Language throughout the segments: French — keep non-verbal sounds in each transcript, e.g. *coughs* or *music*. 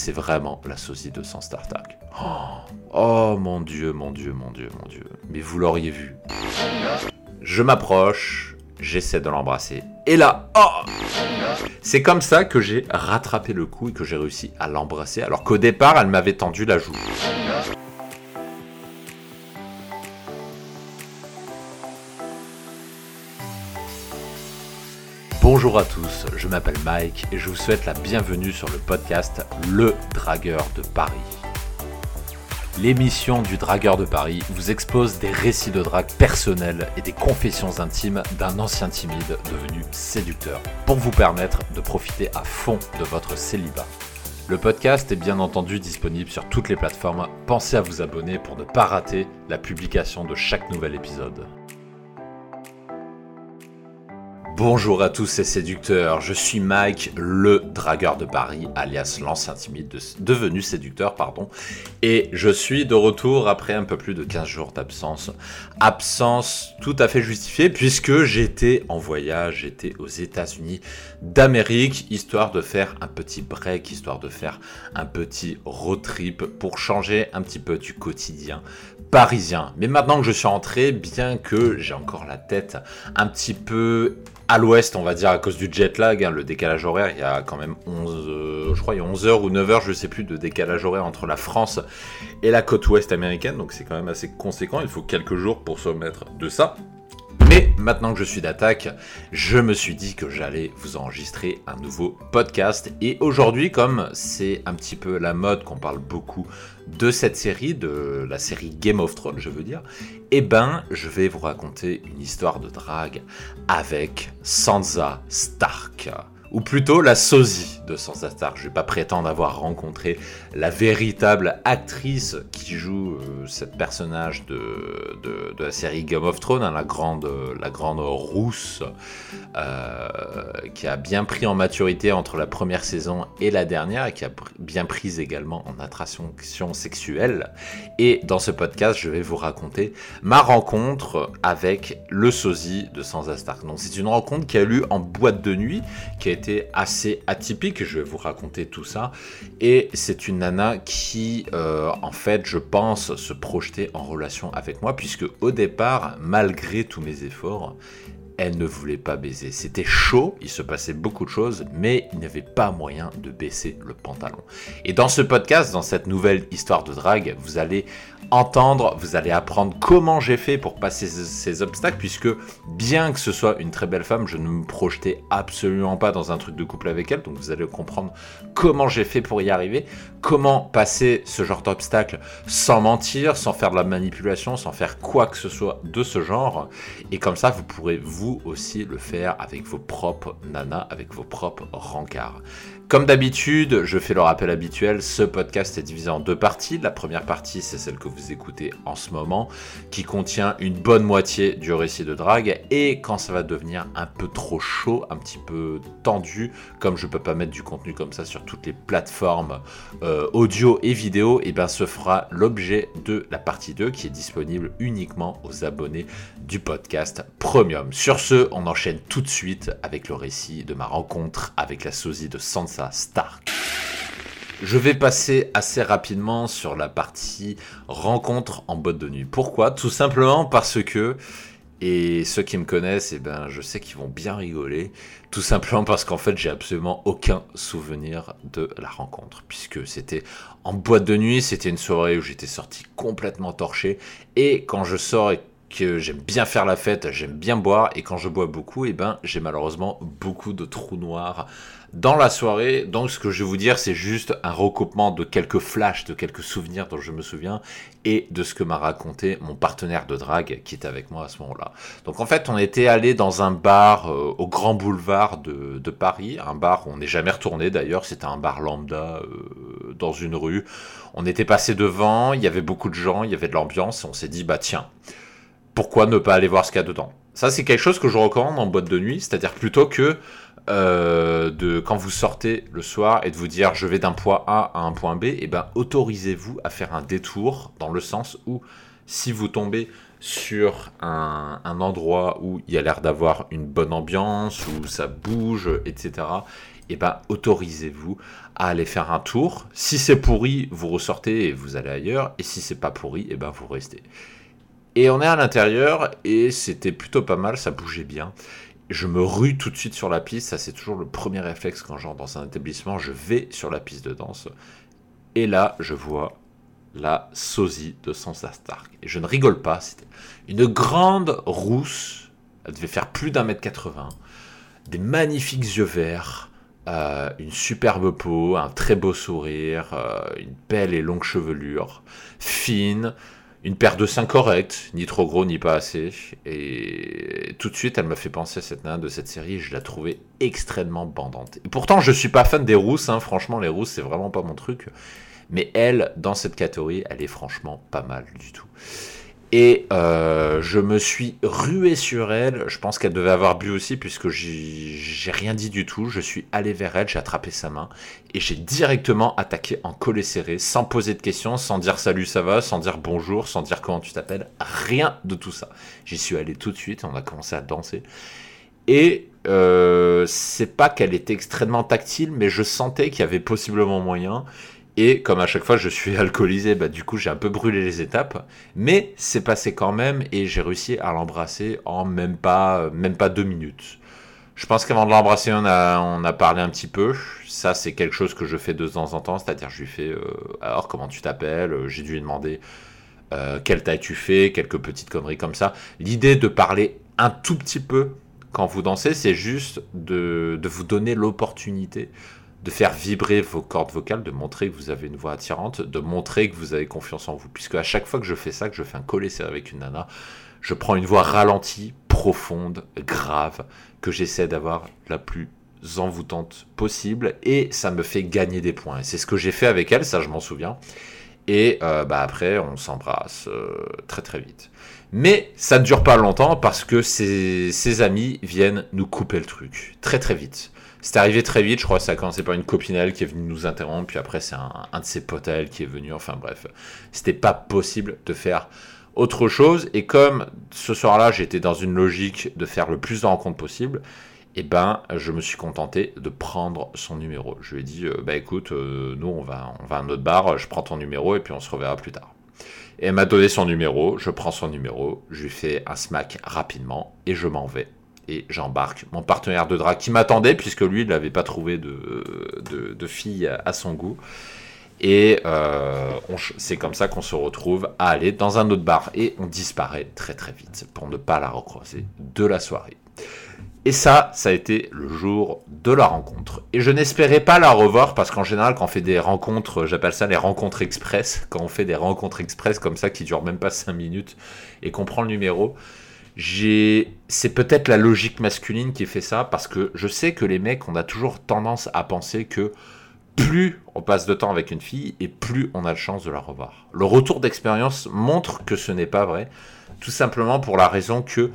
c'est vraiment la sosie de Sans Startup. Oh, oh mon dieu, mon dieu, mon dieu, mon dieu. Mais vous l'auriez vu. Je m'approche, j'essaie de l'embrasser. Et là, oh C'est comme ça que j'ai rattrapé le coup et que j'ai réussi à l'embrasser, alors qu'au départ, elle m'avait tendu la joue. Bonjour à tous, je m'appelle Mike et je vous souhaite la bienvenue sur le podcast Le Dragueur de Paris. L'émission du Dragueur de Paris vous expose des récits de drague personnels et des confessions intimes d'un ancien timide devenu séducteur pour vous permettre de profiter à fond de votre célibat. Le podcast est bien entendu disponible sur toutes les plateformes. Pensez à vous abonner pour ne pas rater la publication de chaque nouvel épisode. Bonjour à tous ces séducteurs, je suis Mike, le dragueur de Paris, alias l'ancien timide devenu séducteur, pardon, et je suis de retour après un peu plus de 15 jours d'absence. Absence tout à fait justifiée puisque j'étais en voyage, j'étais aux États-Unis d'Amérique, histoire de faire un petit break, histoire de faire un petit road trip pour changer un petit peu du quotidien parisien. Mais maintenant que je suis rentré, bien que j'ai encore la tête un petit peu à l'ouest, on va dire, à cause du jet lag, hein, le décalage horaire, il y a quand même 11, euh, je crois, il y a 11 heures ou 9 heures, je sais plus, de décalage horaire entre la France et la côte ouest américaine, donc c'est quand même assez conséquent, il faut quelques jours pour se remettre de ça. Mais maintenant que je suis d'attaque, je me suis dit que j'allais vous enregistrer un nouveau podcast. Et aujourd'hui, comme c'est un petit peu la mode qu'on parle beaucoup de cette série, de la série Game of Thrones, je veux dire, eh ben, je vais vous raconter une histoire de drague avec Sansa Stark ou plutôt la sosie de Sansa Stark. Je vais pas prétendre avoir rencontré la véritable actrice qui joue euh, cette personnage de, la série Game of Thrones, hein, la, grande, la rousse, euh, qui a bien pris en maturité entre la première saison et la dernière, et qui a bien pris également en attraction sexuelle. Et dans ce podcast, je vais vous raconter ma rencontre avec le sosie de Sansa Stark. Donc c'est une rencontre qui a eu en boîte de nuit, qui a assez atypique, je vais vous raconter tout ça. Et c'est une nana qui, euh, en fait, je pense, se projeter en relation avec moi, puisque au départ, malgré tous mes efforts, elle ne voulait pas baiser. C'était chaud, il se passait beaucoup de choses, mais il n'y avait pas moyen de baisser le pantalon. Et dans ce podcast, dans cette nouvelle histoire de drague, vous allez entendre, vous allez apprendre comment j'ai fait pour passer ces obstacles, puisque bien que ce soit une très belle femme, je ne me projetais absolument pas dans un truc de couple avec elle, donc vous allez comprendre comment j'ai fait pour y arriver, comment passer ce genre d'obstacle sans mentir, sans faire de la manipulation, sans faire quoi que ce soit de ce genre, et comme ça vous pourrez vous aussi le faire avec vos propres nanas, avec vos propres rencarts. Comme d'habitude, je fais le rappel habituel, ce podcast est divisé en deux parties. La première partie, c'est celle que vous écoutez en ce moment, qui contient une bonne moitié du récit de drague. Et quand ça va devenir un peu trop chaud, un petit peu tendu, comme je peux pas mettre du contenu comme ça sur toutes les plateformes euh, audio et vidéo, et eh bien ce fera l'objet de la partie 2 qui est disponible uniquement aux abonnés du podcast Premium. Sur ce, on enchaîne tout de suite avec le récit de ma rencontre avec la sosie de Sansa Stark. Je vais passer assez rapidement sur la partie rencontre en boîte de nuit. Pourquoi? Tout simplement parce que, et ceux qui me connaissent, eh ben, je sais qu'ils vont bien rigoler. Tout simplement parce qu'en fait, j'ai absolument aucun souvenir de la rencontre. Puisque c'était en boîte de nuit, c'était une soirée où j'étais sorti complètement torché. Et quand je sors et que j'aime bien faire la fête, j'aime bien boire, et quand je bois beaucoup, eh ben, j'ai malheureusement beaucoup de trous noirs dans la soirée. Donc, ce que je vais vous dire, c'est juste un recoupement de quelques flashs, de quelques souvenirs dont je me souviens et de ce que m'a raconté mon partenaire de drague qui était avec moi à ce moment-là. Donc, en fait, on était allé dans un bar euh, au Grand Boulevard de, Paris, un bar où on n'est jamais retourné d'ailleurs. C'était un bar lambda euh, dans une rue. On était passé devant, il y avait beaucoup de gens, il y avait de l'ambiance. On s'est dit, bah tiens, pourquoi ne pas aller voir ce qu'il y a dedans? Ça, c'est quelque chose que je recommande en boîte de nuit, c'est-à-dire plutôt que euh, de quand vous sortez le soir et de vous dire je vais d'un point A à un point B, et eh ben autorisez-vous à faire un détour dans le sens où si vous tombez sur un, endroit où il y a l'air d'avoir une bonne ambiance, où ça bouge, etc., et eh ben autorisez-vous à aller faire un tour. Si c'est pourri, vous ressortez et vous allez ailleurs. Et si c'est pas pourri, et eh ben vous restez. Et on est à l'intérieur et c'était plutôt pas mal, ça bougeait bien. Je me rue tout de suite sur la piste, ça c'est toujours le premier réflexe quand j'entre dans un établissement, je vais sur la piste de danse. Et là, je vois la sosie de Sansa Stark. Et je ne rigole pas, c'était une grande rousse, elle devait faire plus d'un mètre 80, des magnifiques yeux verts, euh, une superbe peau, un très beau sourire, euh, une belle et longue chevelure, fine, une paire de seins corrects, ni trop gros ni pas assez. Et tout de suite, elle me fait penser à cette nana de cette série. je la trouvais extrêmement bandante. Et pourtant, je suis pas fan des rousses. Hein. Franchement, les rousses, c'est vraiment pas mon truc. Mais elle, dans cette catégorie, elle est franchement pas mal du tout. Et euh, je me suis rué sur elle. Je pense qu'elle devait avoir bu aussi, puisque j'ai rien dit du tout. Je suis allé vers elle, j'ai attrapé sa main et j'ai directement attaqué en collet serré, sans poser de questions, sans dire salut, ça va, sans dire bonjour, sans dire comment tu t'appelles. Rien de tout ça. J'y suis allé tout de suite. On a commencé à danser. Et euh, c'est pas qu'elle était extrêmement tactile, mais je sentais qu'il y avait possiblement moyen. Et comme à chaque fois je suis *laughs* alcoolisé, bah, du coup j'ai un peu brûlé les étapes. Mais c'est passé quand même et j'ai réussi à l'embrasser en même pas, même pas deux minutes. Je pense qu'avant de l'embrasser, on a, parlé un petit peu. Ça, c'est quelque chose que je fais de temps en temps. C'est-à-dire, je lui fais euh, Alors, comment tu t'appelles? J'ai dû lui demander euh, quelle taille tu fais, quelques petites conneries comme ça. L'idée de parler un tout petit peu quand vous dansez, c'est juste de vous donner l'opportunité de faire vibrer vos cordes vocales, de montrer que vous avez une voix attirante, de montrer que vous avez confiance en vous. Puisque à chaque fois que je fais ça, que je fais un collet avec une nana, je prends une voix ralentie, profonde, grave, que j'essaie d'avoir la plus envoûtante possible, et ça me fait gagner des points. C'est ce que j'ai fait avec elle, ça je m'en souviens. Et euh, bah après, on s'embrasse euh, très très vite. Mais ça ne dure pas longtemps parce que ses amis viennent nous couper le truc très très vite. C'est arrivé très vite, je crois que ça a commencé par une copine elle qui est venue nous interrompre, puis après c'est un, de ses potes elle qui est venu, enfin bref. C'était pas possible de faire autre chose, et comme ce soir-là j'étais dans une logique de faire le plus de rencontres possible, et eh ben je me suis contenté de prendre son numéro. Je lui ai dit, euh, bah écoute, euh, nous on va, on va à un autre bar, je prends ton numéro et puis on se reverra plus tard. Et elle m'a donné son numéro, je prends son numéro, je lui fais un smack rapidement et je m'en vais et j'embarque mon partenaire de drague qui m'attendait, puisque lui, il n'avait pas trouvé de, fille à son goût. Et euh, c'est comme ça qu'on se retrouve à aller dans un autre bar. Et on disparaît très très vite pour ne pas la recroiser de la soirée. Et ça, ça a été le jour de la rencontre. Et je n'espérais pas la revoir parce qu'en général, quand on fait des rencontres, j'appelle ça les rencontres express, quand on fait des rencontres express comme ça qui durent même pas 5 minutes et qu'on prend le numéro, c'est peut-être la logique masculine qui fait ça parce que je sais que les mecs, on a toujours tendance à penser que plus on passe de temps avec une fille et plus on a de chance de la revoir. Le retour d'expérience montre que ce n'est pas vrai, tout simplement pour la raison que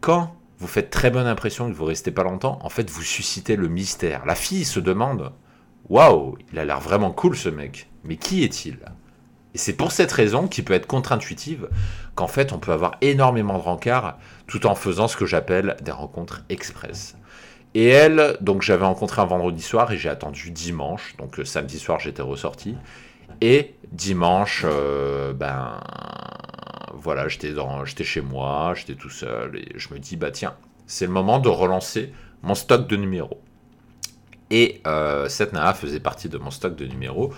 quand vous faites très bonne impression et que vous restez pas longtemps, en fait vous suscitez le mystère. La fille se demande Waouh, il a l'air vraiment cool ce mec, mais qui est-il? Et c'est pour cette raison qui peut être contre-intuitive qu'en fait on peut avoir énormément de rencarts tout en faisant ce que j'appelle des rencontres express. Et elle, donc j'avais rencontré un vendredi soir et j'ai attendu dimanche, donc euh, samedi soir j'étais ressorti. Et dimanche, euh, ben voilà, j'étais chez moi, j'étais tout seul et je me dis bah tiens, c'est le moment de relancer mon stock de numéros. Et euh, cette nana faisait partie de mon stock de numéros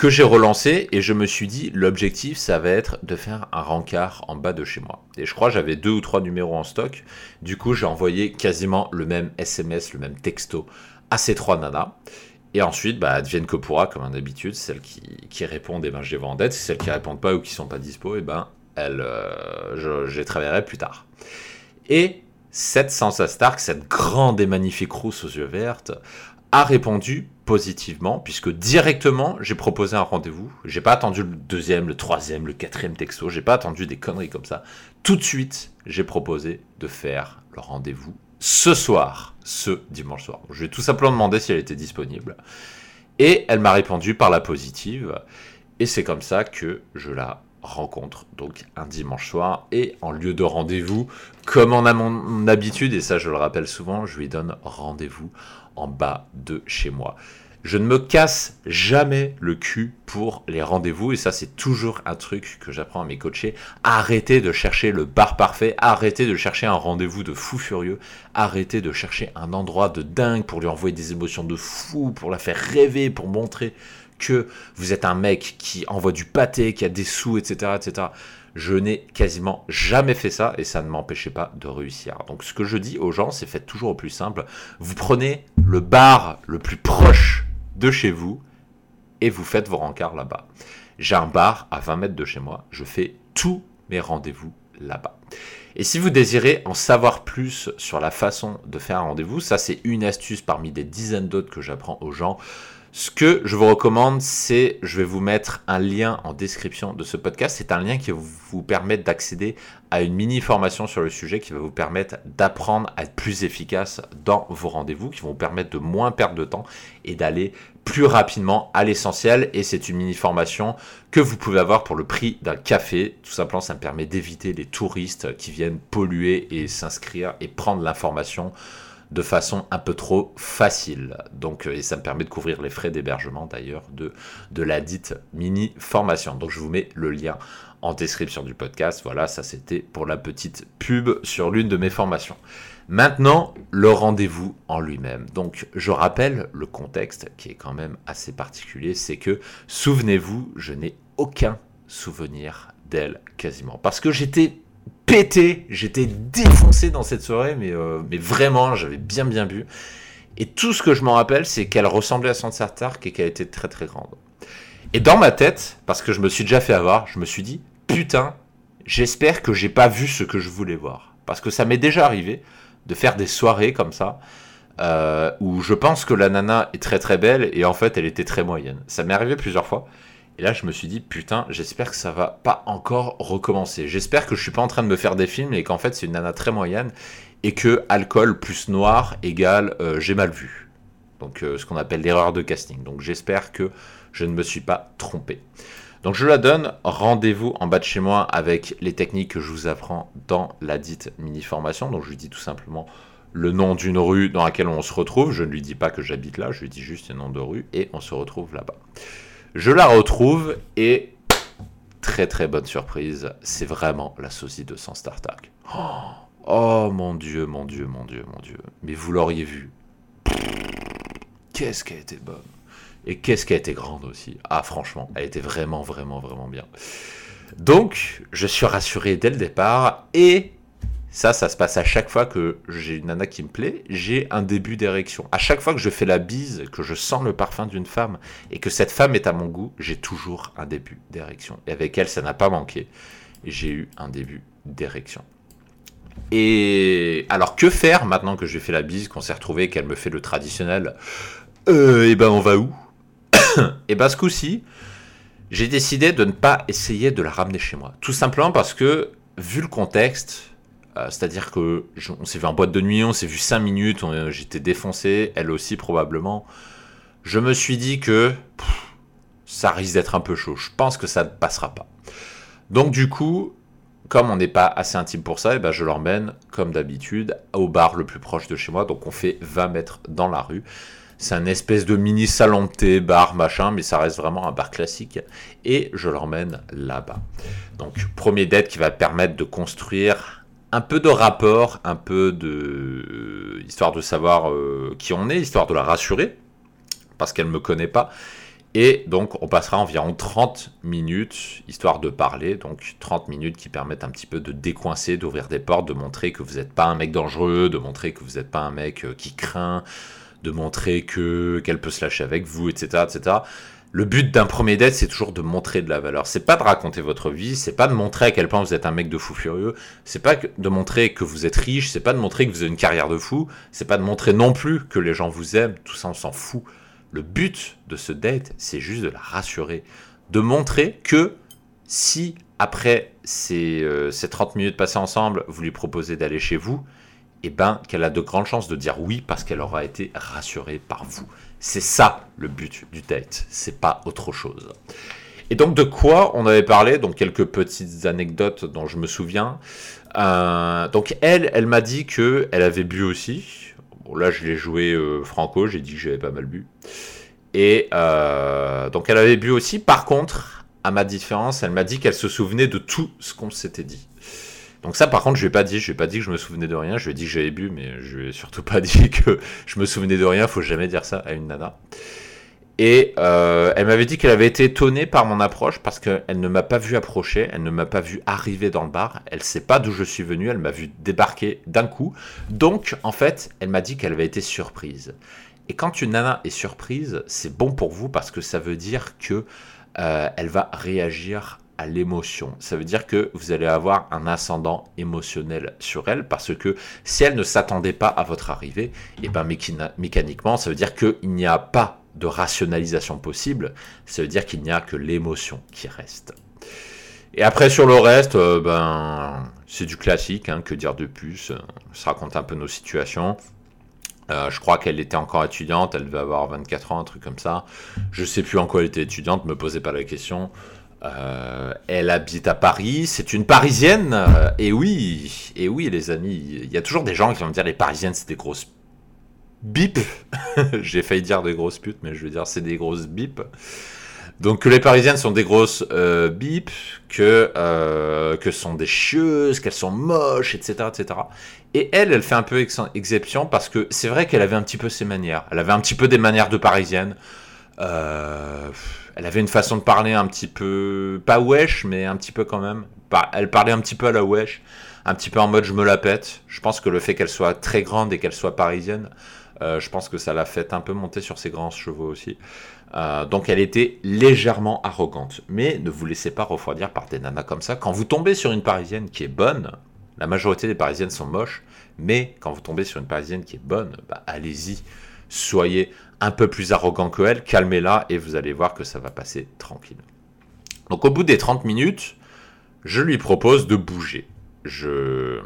que j'ai relancé et je me suis dit l'objectif ça va être de faire un rencard en bas de chez moi. Et je crois j'avais deux ou trois numéros en stock. Du coup j'ai envoyé quasiment le même SMS, le même texto à ces trois nanas. Et ensuite, bah, advienne que pourra, comme d'habitude, celles qui, qui répondent, et eh ben, je les vois en dette. Celles qui répondent pas ou qui sont pas dispo, et eh ben, elles, euh, je, les travaillerai plus tard. Et cette Sansa Stark, cette grande et magnifique rousse aux yeux vertes, a répondu positivement, puisque directement j'ai proposé un rendez-vous. J'ai pas attendu le deuxième, le troisième, le quatrième texto, j'ai pas attendu des conneries comme ça. Tout de suite, j'ai proposé de faire le rendez-vous ce soir, ce dimanche soir. Je lui ai tout simplement demandé si elle était disponible. Et elle m'a répondu par la positive. Et c'est comme ça que je la rencontre, donc un dimanche soir, et en lieu de rendez-vous, comme on a mon habitude, et ça je le rappelle souvent, je lui donne rendez-vous en bas de chez moi. Je ne me casse jamais le cul pour les rendez-vous et ça c'est toujours un truc que j'apprends à mes coachés. Arrêtez de chercher le bar parfait, arrêtez de chercher un rendez-vous de fou furieux, arrêtez de chercher un endroit de dingue pour lui envoyer des émotions de fou, pour la faire rêver, pour montrer que vous êtes un mec qui envoie du pâté, qui a des sous, etc. etc. Je n'ai quasiment jamais fait ça et ça ne m'empêchait pas de réussir. Donc ce que je dis aux gens, c'est faites toujours au plus simple. Vous prenez le bar le plus proche de chez vous et vous faites vos rencarts là-bas. J'ai un bar à 20 mètres de chez moi. Je fais tous mes rendez-vous là-bas. Et si vous désirez en savoir plus sur la façon de faire un rendez-vous, ça c'est une astuce parmi des dizaines d'autres que j'apprends aux gens. Ce que je vous recommande, c'est, je vais vous mettre un lien en description de ce podcast. C'est un lien qui va vous permettre d'accéder à une mini formation sur le sujet qui va vous permettre d'apprendre à être plus efficace dans vos rendez-vous, qui vont vous permettre de moins perdre de temps et d'aller plus rapidement à l'essentiel. Et c'est une mini formation que vous pouvez avoir pour le prix d'un café. Tout simplement, ça me permet d'éviter les touristes qui viennent polluer et s'inscrire et prendre l'information de façon un peu trop facile. Donc, euh, et ça me permet de couvrir les frais d'hébergement d'ailleurs de, de la dite mini formation. Donc, je vous mets le lien en description du podcast. Voilà, ça c'était pour la petite pub sur l'une de mes formations. Maintenant, le rendez-vous en lui-même. Donc, je rappelle le contexte qui est quand même assez particulier, c'est que, souvenez-vous, je n'ai aucun souvenir d'elle quasiment. Parce que j'étais pété, j'étais défoncé dans cette soirée, mais, euh, mais vraiment, j'avais bien bien bu. Et tout ce que je m'en rappelle, c'est qu'elle ressemblait à Sansa et qu'elle était très très grande. Et dans ma tête, parce que je me suis déjà fait avoir, je me suis dit, putain, j'espère que j'ai pas vu ce que je voulais voir. Parce que ça m'est déjà arrivé de faire des soirées comme ça, euh, où je pense que la nana est très très belle et en fait elle était très moyenne. Ça m'est arrivé plusieurs fois. Et là, je me suis dit, putain, j'espère que ça va pas encore recommencer. J'espère que je suis pas en train de me faire des films et qu'en fait, c'est une nana très moyenne et que alcool plus noir égale euh, j'ai mal vu. Donc, euh, ce qu'on appelle l'erreur de casting. Donc, j'espère que je ne me suis pas trompé. Donc, je la donne. Rendez-vous en bas de chez moi avec les techniques que je vous apprends dans la dite mini-formation. Donc, je lui dis tout simplement le nom d'une rue dans laquelle on se retrouve. Je ne lui dis pas que j'habite là, je lui dis juste le nom de rue et on se retrouve là-bas. Je la retrouve et très très bonne surprise, c'est vraiment la saucisse de Sans Startup. Oh, oh mon dieu, mon dieu, mon dieu, mon dieu. Mais vous l'auriez vu. Qu'est-ce qu'elle était bonne. Et qu'est-ce qu'elle était grande aussi. Ah franchement, elle était vraiment, vraiment, vraiment bien. Donc, je suis rassuré dès le départ et ça, ça se passe à chaque fois que j'ai une nana qui me plaît, j'ai un début d'érection. À chaque fois que je fais la bise, que je sens le parfum d'une femme et que cette femme est à mon goût, j'ai toujours un début d'érection. Et avec elle, ça n'a pas manqué. J'ai eu un début d'érection. Et alors que faire maintenant que j'ai fait la bise, qu'on s'est retrouvé, qu'elle me fait le traditionnel euh, Et ben on va où? *coughs* Et ben ce coup-ci, j'ai décidé de ne pas essayer de la ramener chez moi. Tout simplement parce que, vu le contexte, euh, c'est-à-dire que on s'est vu en boîte de nuit, on s'est vu 5 minutes, j'étais défoncé, elle aussi probablement. Je me suis dit que ça risque d'être un peu chaud. Je pense que ça ne passera pas. Donc du coup, comme on n'est pas assez intime pour ça, eh ben je l'emmène comme d'habitude au bar le plus proche de chez moi. Donc on fait 20 mètres dans la rue. C'est un espèce de mini salon de thé, bar, machin, mais ça reste vraiment un bar classique. Et je l'emmène là-bas. Donc premier date qui va permettre de construire un peu de rapport, un peu de euh, histoire de savoir euh, qui on est, histoire de la rassurer, parce qu'elle ne me connaît pas. Et donc on passera environ 30 minutes, histoire de parler, donc 30 minutes qui permettent un petit peu de décoincer, d'ouvrir des portes, de montrer que vous n'êtes pas un mec dangereux, de montrer que vous n'êtes pas un mec euh, qui craint, de montrer que qu'elle peut se lâcher avec vous, etc. etc le but d'un premier date, c'est toujours de montrer de la valeur. C'est pas de raconter votre vie, c'est pas de montrer à quel point vous êtes un mec de fou furieux, c'est pas de montrer que vous êtes riche, c'est pas de montrer que vous avez une carrière de fou, c'est pas de montrer non plus que les gens vous aiment, tout ça on s'en fout. Le but de ce date, c'est juste de la rassurer, de montrer que si après ces, euh, ces 30 minutes passées ensemble, vous lui proposez d'aller chez vous, eh ben qu'elle a de grandes chances de dire oui parce qu'elle aura été rassurée par vous. C'est ça le but du date, c'est pas autre chose. Et donc de quoi on avait parlé? Donc quelques petites anecdotes dont je me souviens. Euh, donc elle, elle m'a dit que elle avait bu aussi. Bon, là, je l'ai joué euh, franco, j'ai dit que j'avais pas mal bu. Et euh, donc, elle avait bu aussi. Par contre, à ma différence, elle m'a dit qu'elle se souvenait de tout ce qu'on s'était dit. Donc ça, par contre, je lui ai pas dit. Je lui ai pas dit que je me souvenais de rien. Je lui ai dit que j'avais bu, mais je lui ai surtout pas *laughs* dit que je me souvenais de rien. Faut jamais dire ça à une nana. Et euh, elle m'avait dit qu'elle avait été étonnée par mon approche parce qu'elle ne m'a pas vu approcher, elle ne m'a pas vu arriver dans le bar, elle sait pas d'où je suis venu, elle m'a vu débarquer d'un coup. Donc, en fait, elle m'a dit qu'elle avait été surprise. Et quand une nana est surprise, c'est bon pour vous parce que ça veut dire que euh, elle va réagir l'émotion. Ça veut dire que vous allez avoir un ascendant émotionnel sur elle parce que si elle ne s'attendait pas à votre arrivée, et eh ben mécaniquement, ça veut dire qu'il n'y a pas de rationalisation possible, ça veut dire qu'il n'y a que l'émotion qui reste. Et après sur le reste, euh, ben c'est du classique, hein, que dire de plus On se raconte un peu nos situations. Euh, je crois qu'elle était encore étudiante, elle devait avoir 24 ans, un truc comme ça. Je sais plus en quoi elle était étudiante, me posez pas la question. Euh, elle habite à Paris, c'est une Parisienne. et oui, et oui les amis, il y a toujours des gens qui vont me dire les Parisiennes c'est des grosses bip. *laughs* J'ai failli dire des grosses putes, mais je veux dire c'est des grosses bip. Donc que les Parisiennes sont des grosses euh, bip, que euh, que sont des chieuses, qu'elles sont moches, etc., etc. Et elle, elle fait un peu exception parce que c'est vrai qu'elle avait un petit peu ses manières. Elle avait un petit peu des manières de Parisienne. Euh, elle avait une façon de parler un petit peu pas wesh, mais un petit peu quand même. Elle parlait un petit peu à la wesh, un petit peu en mode je me la pète. Je pense que le fait qu'elle soit très grande et qu'elle soit parisienne, euh, je pense que ça l'a fait un peu monter sur ses grands chevaux aussi. Euh, donc elle était légèrement arrogante. Mais ne vous laissez pas refroidir par des nanas comme ça. Quand vous tombez sur une parisienne qui est bonne, la majorité des parisiennes sont moches, mais quand vous tombez sur une parisienne qui est bonne, bah, allez-y, soyez un peu plus arrogant que elle, calmez-la et vous allez voir que ça va passer tranquille. Donc au bout des 30 minutes, je lui propose de bouger. Je,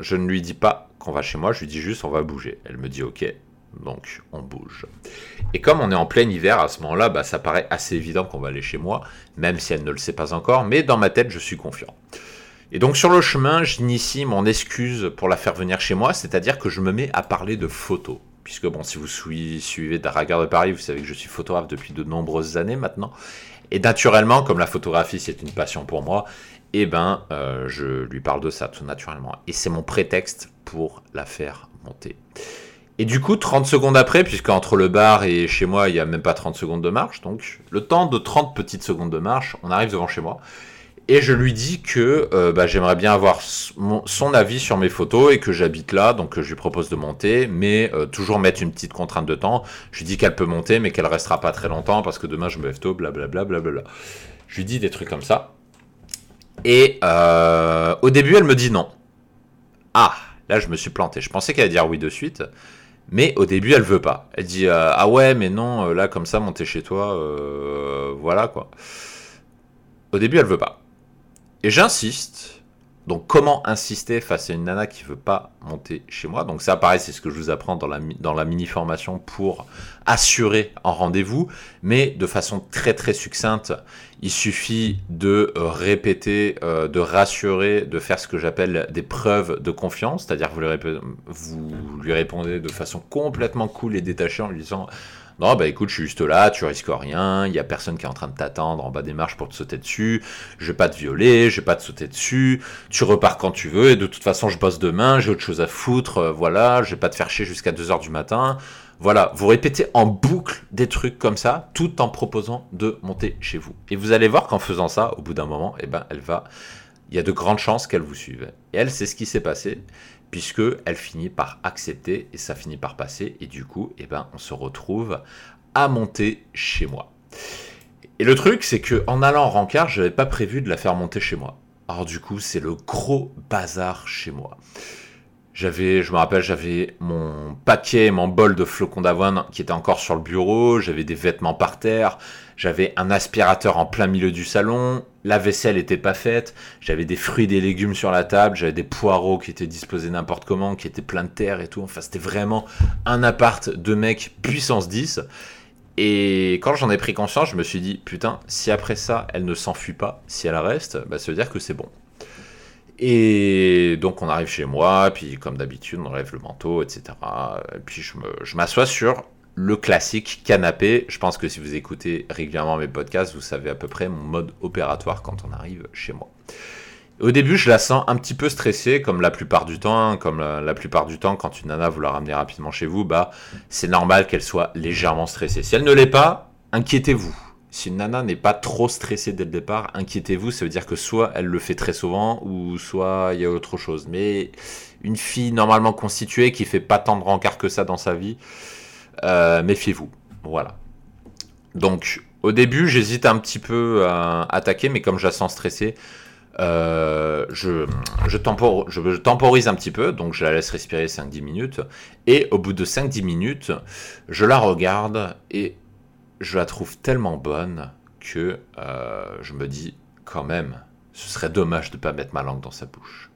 je ne lui dis pas qu'on va chez moi, je lui dis juste on va bouger. Elle me dit ok, donc on bouge. Et comme on est en plein hiver à ce moment-là, bah, ça paraît assez évident qu'on va aller chez moi, même si elle ne le sait pas encore, mais dans ma tête je suis confiant. Et donc sur le chemin, j'initie mon excuse pour la faire venir chez moi, c'est-à-dire que je me mets à parler de photos. Puisque bon, si vous suivez Dragar de Paris, vous savez que je suis photographe depuis de nombreuses années maintenant. Et naturellement, comme la photographie c'est une passion pour moi, eh ben, euh, je lui parle de ça tout naturellement. Et c'est mon prétexte pour la faire monter. Et du coup, 30 secondes après, puisque entre le bar et chez moi, il n'y a même pas 30 secondes de marche, donc le temps de 30 petites secondes de marche, on arrive devant chez moi. Et je lui dis que euh, bah, j'aimerais bien avoir son avis sur mes photos et que j'habite là, donc je lui propose de monter, mais euh, toujours mettre une petite contrainte de temps. Je lui dis qu'elle peut monter, mais qu'elle restera pas très longtemps parce que demain je me lève tôt, blablabla. Bla, Je lui dis des trucs comme ça. Et euh, au début, elle me dit non. Ah, là, je me suis planté. Je pensais qu'elle allait dire oui de suite. Mais au début, elle veut pas. Elle dit euh, Ah ouais, mais non, euh, là, comme ça, monter chez toi, voilà quoi. Au début, elle veut pas. Et j'insiste. Donc, comment insister face à une nana qui veut pas monter chez moi? Donc, ça, pareil, c'est ce que je vous apprends dans la, dans la mini-formation pour assurer en rendez-vous, mais de façon très très succincte. Il suffit de répéter, euh, de rassurer, de faire ce que j'appelle des preuves de confiance, c'est-à-dire vous lui répondez de façon complètement cool et détachée en lui disant non, bah écoute, je suis juste là, tu risques rien, il y a personne qui est en train de t'attendre en bas des marches pour te sauter dessus, je vais pas te violer, je vais pas te sauter dessus, tu repars quand tu veux, et de toute façon, je bosse demain, j'ai autre chose à foutre, euh, voilà, je vais pas te faire chier jusqu'à 2h du matin. Voilà, vous répétez en boucle des trucs comme ça, tout en proposant de monter chez vous. Et vous allez voir qu'en faisant ça, au bout d'un moment, eh ben, elle va, il y a de grandes chances qu'elle vous suive. Et elle, c'est ce qui s'est passé puisque elle finit par accepter et ça finit par passer et du coup, eh ben, on se retrouve à monter chez moi. Et le truc, c'est que en allant en rencard, je n'avais pas prévu de la faire monter chez moi. Alors du coup, c'est le gros bazar chez moi. J'avais, je me rappelle, j'avais mon paquet, mon bol de flocons d'avoine qui était encore sur le bureau, j'avais des vêtements par terre, j'avais un aspirateur en plein milieu du salon, la vaisselle n'était pas faite, j'avais des fruits et des légumes sur la table, j'avais des poireaux qui étaient disposés n'importe comment, qui étaient pleins de terre et tout. Enfin, c'était vraiment un appart de mec puissance 10. Et quand j'en ai pris conscience, je me suis dit, putain, si après ça, elle ne s'enfuit pas, si elle reste, bah, ça veut dire que c'est bon. Et donc on arrive chez moi, puis comme d'habitude on enlève le manteau, etc. Et puis je m'assois sur le classique canapé. Je pense que si vous écoutez régulièrement mes podcasts, vous savez à peu près mon mode opératoire quand on arrive chez moi. Au début, je la sens un petit peu stressée, comme la plupart du temps. Hein, comme la, plupart du temps, quand une nana vous la ramenez rapidement chez vous, bah, c'est normal qu'elle soit légèrement stressée. Si elle ne l'est pas, inquiétez-vous. Si une nana n'est pas trop stressée dès le départ, inquiétez-vous. Ça veut dire que soit elle le fait très souvent, ou soit il y a autre chose. Mais une fille normalement constituée qui fait pas tant de rencard que ça dans sa vie, euh, méfiez-vous. Voilà. Donc, au début, j'hésite un petit peu à attaquer, mais comme je la sens stressée, euh, je, je, temporise un petit peu, donc je la laisse respirer 5-10 minutes. Et au bout de 5-10 minutes, je la regarde et je la trouve tellement bonne que euh, je me dis quand même, ce serait dommage de ne pas mettre ma langue dans sa bouche.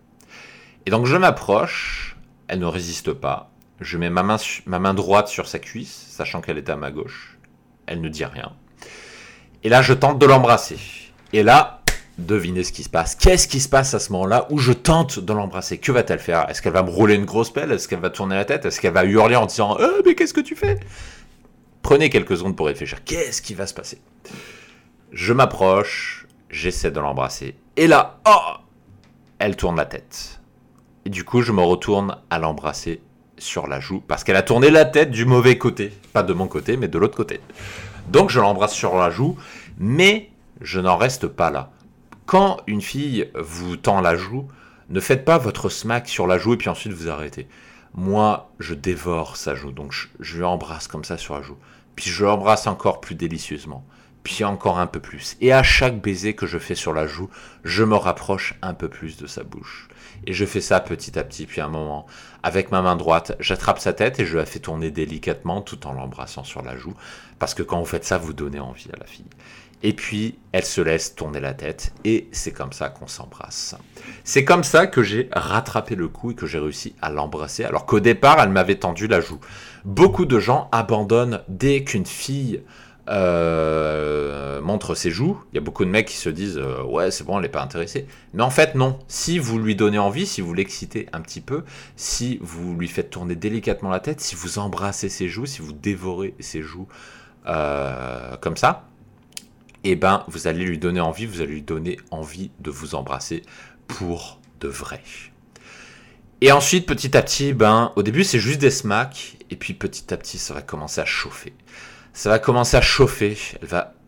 Et donc je m'approche, elle ne résiste pas. Je mets ma main, ma main droite sur sa cuisse, sachant qu'elle est à ma gauche. Elle ne dit rien. Et là, je tente de l'embrasser. Et là, devinez ce qui se passe. Qu'est-ce qui se passe à ce moment-là où je tente de l'embrasser? Que va-t-elle faire? Est-ce qu'elle va me rouler une grosse pelle? Est-ce qu'elle va tourner la tête? Est-ce qu'elle va hurler en disant euh, Mais qu'est-ce que tu fais? Prenez quelques secondes pour réfléchir. Qu'est-ce qui va se passer? Je m'approche, j'essaie de l'embrasser. Et là, oh Elle tourne la tête. Et du coup, je me retourne à l'embrasser sur la joue parce qu'elle a tourné la tête du mauvais côté. Pas de mon côté, mais de l'autre côté. Donc je l'embrasse sur la joue, mais je n'en reste pas là. Quand une fille vous tend la joue, ne faites pas votre smack sur la joue et puis ensuite vous arrêtez. Moi, je dévore sa joue, donc je, je embrasse comme ça sur la joue. Puis je l'embrasse encore plus délicieusement puis encore un peu plus. Et à chaque baiser que je fais sur la joue, je me rapproche un peu plus de sa bouche. Et je fais ça petit à petit, puis un moment, avec ma main droite, j'attrape sa tête et je la fais tourner délicatement tout en l'embrassant sur la joue. Parce que quand vous faites ça, vous donnez envie à la fille. Et puis, elle se laisse tourner la tête et c'est comme ça qu'on s'embrasse. C'est comme ça que j'ai rattrapé le coup et que j'ai réussi à l'embrasser alors qu'au départ, elle m'avait tendu la joue. Beaucoup de gens abandonnent dès qu'une fille euh, montre ses joues. Il y a beaucoup de mecs qui se disent euh, ouais c'est bon elle n'est pas intéressée. Mais en fait non. Si vous lui donnez envie, si vous l'excitez un petit peu, si vous lui faites tourner délicatement la tête, si vous embrassez ses joues, si vous dévorez ses joues euh, comme ça, et eh ben vous allez lui donner envie, vous allez lui donner envie de vous embrasser pour de vrai. Et ensuite, petit à petit, ben, au début, c'est juste des smacks, et puis petit à petit, ça va commencer à chauffer ça va commencer à chauffer,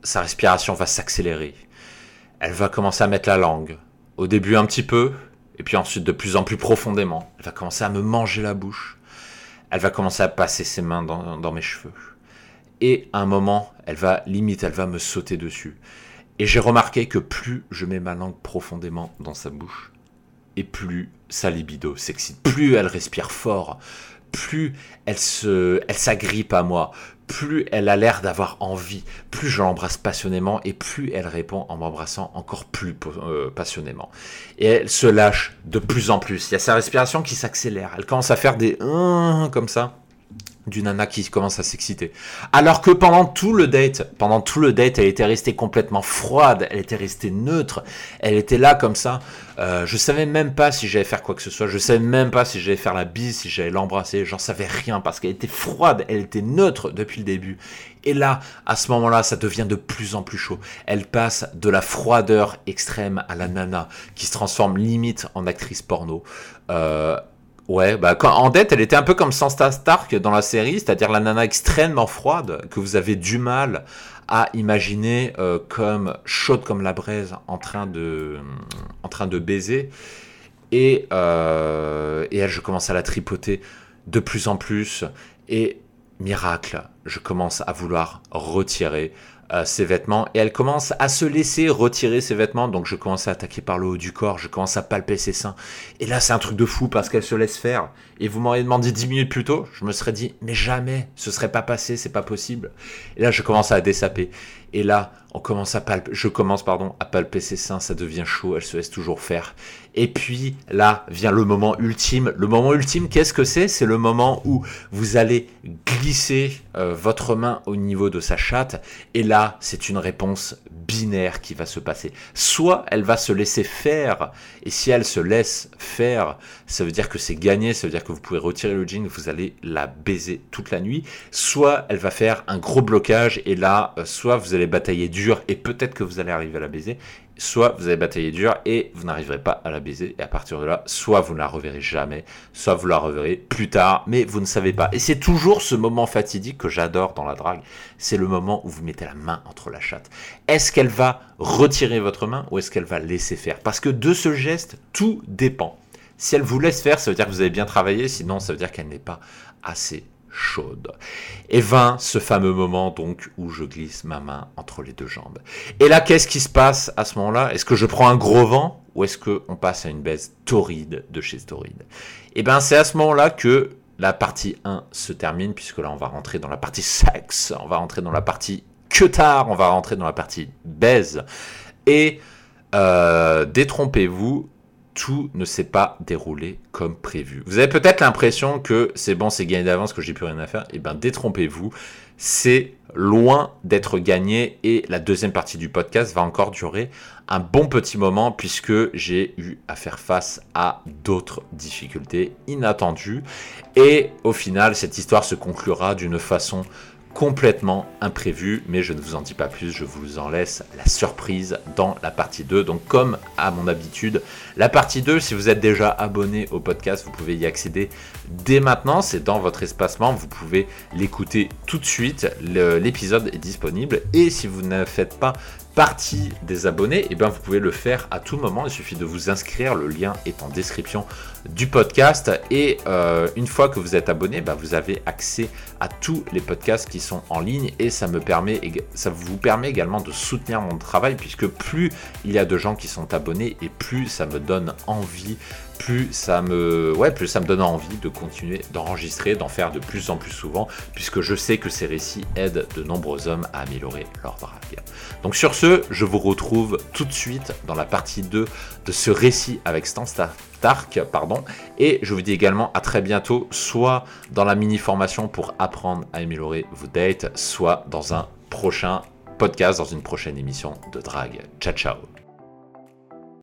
sa respiration va s'accélérer. Elle va commencer à mettre la langue. Au début un petit peu, et puis ensuite de plus en plus profondément. Elle va commencer à me manger la bouche. Elle va commencer à passer ses mains dans, mes cheveux. Et à un moment, elle va limite, elle va me sauter dessus. Et j'ai remarqué que plus je mets ma langue profondément dans sa bouche, et plus sa libido s'excite, plus elle respire fort, plus elle elle s'agrippe à moi, plus elle a l'air d'avoir envie, plus je l'embrasse passionnément et plus elle répond en m'embrassant encore plus euh, passionnément. Et elle se lâche de plus en plus. Il y a sa respiration qui s'accélère. Elle commence à faire des comme ça du nana qui commence à s'exciter. Alors que pendant tout le date, pendant tout le date, elle était restée complètement froide, elle était restée neutre, elle était là comme ça. Euh, je savais même pas si j'allais faire quoi que ce soit, je savais même pas si j'allais faire la bise, si j'allais l'embrasser, j'en savais rien parce qu'elle était froide, elle était neutre depuis le début. Et là, à ce moment-là, ça devient de plus en plus chaud. Elle passe de la froideur extrême à la nana qui se transforme limite en actrice porno. Euh, Ouais, bah en dette, elle était un peu comme Sansa Stark dans la série, c'est-à-dire la nana extrêmement froide que vous avez du mal à imaginer euh, comme chaude comme la braise en train de, en train de baiser. Et, euh, et elle, je commence à la tripoter de plus en plus. Et miracle, je commence à vouloir retirer euh, ses vêtements et elle commence à se laisser retirer ses vêtements. Donc je commence à attaquer par le haut du corps, je commence à palper ses seins. Et là c'est un truc de fou parce qu'elle se laisse faire. Et vous m'auriez demandé 10 minutes plus tôt, je me serais dit mais jamais, ce serait pas passé, c'est pas possible. Et là je commence à dessaper. Et là, on commence à palper, je commence pardon à palper ses seins, ça devient chaud, elle se laisse toujours faire. Et puis là vient le moment ultime. Le moment ultime, qu'est-ce que c'est? C'est le moment où vous allez glisser euh, votre main au niveau de sa chatte. Et là, c'est une réponse binaire qui va se passer. Soit elle va se laisser faire, et si elle se laisse faire, ça veut dire que c'est gagné, ça veut dire que vous pouvez retirer le jean, vous allez la baiser toute la nuit. Soit elle va faire un gros blocage, et là, euh, soit vous allez batailler et peut-être que vous allez arriver à la baiser, soit vous allez batailler dur et vous n'arriverez pas à la baiser. Et à partir de là, soit vous ne la reverrez jamais, soit vous la reverrez plus tard, mais vous ne savez pas. Et c'est toujours ce moment fatidique que j'adore dans la drague. C'est le moment où vous mettez la main entre la chatte. Est-ce qu'elle va retirer votre main ou est-ce qu'elle va laisser faire? Parce que de ce geste, tout dépend. Si elle vous laisse faire, ça veut dire que vous avez bien travaillé, sinon ça veut dire qu'elle n'est pas assez chaude. Et vint ce fameux moment donc où je glisse ma main entre les deux jambes. Et là, qu'est-ce qui se passe à ce moment-là? Est-ce que je prends un gros vent ou est-ce qu'on passe à une baisse torride de chez torride Et eh bien c'est à ce moment-là que la partie 1 se termine, puisque là on va rentrer dans la partie sexe, on va rentrer dans la partie que tard, on va rentrer dans la partie baise. Et euh, détrompez-vous, tout ne s'est pas déroulé comme prévu. Vous avez peut-être l'impression que c'est bon, c'est gagné d'avance, que j'ai plus rien à faire. Eh bien, détrompez-vous. C'est loin d'être gagné et la deuxième partie du podcast va encore durer un bon petit moment puisque j'ai eu à faire face à d'autres difficultés inattendues et au final cette histoire se conclura d'une façon complètement imprévu, mais je ne vous en dis pas plus, je vous en laisse la surprise dans la partie 2. Donc comme à mon habitude, la partie 2, si vous êtes déjà abonné au podcast, vous pouvez y accéder dès maintenant, c'est dans votre espacement, vous pouvez l'écouter tout de suite, l'épisode est disponible, et si vous ne faites pas partie des abonnés, et eh bien vous pouvez le faire à tout moment. Il suffit de vous inscrire. Le lien est en description du podcast. Et euh, une fois que vous êtes abonné, ben, vous avez accès à tous les podcasts qui sont en ligne. Et ça me ça vous permet également de soutenir mon travail puisque plus il y a de gens qui sont abonnés et plus ça me donne envie plus ça me, donne envie de continuer d'enregistrer, d'en faire de plus en plus souvent, puisque je sais que ces récits aident de nombreux hommes à améliorer leur drague. Donc sur ce, je vous retrouve tout de suite dans la partie 2 de ce récit avec Stan Stark, pardon, et je vous dis également à très bientôt, soit dans la mini formation pour apprendre à améliorer vos dates, soit dans un prochain podcast, dans une prochaine émission de drague. Ciao ciao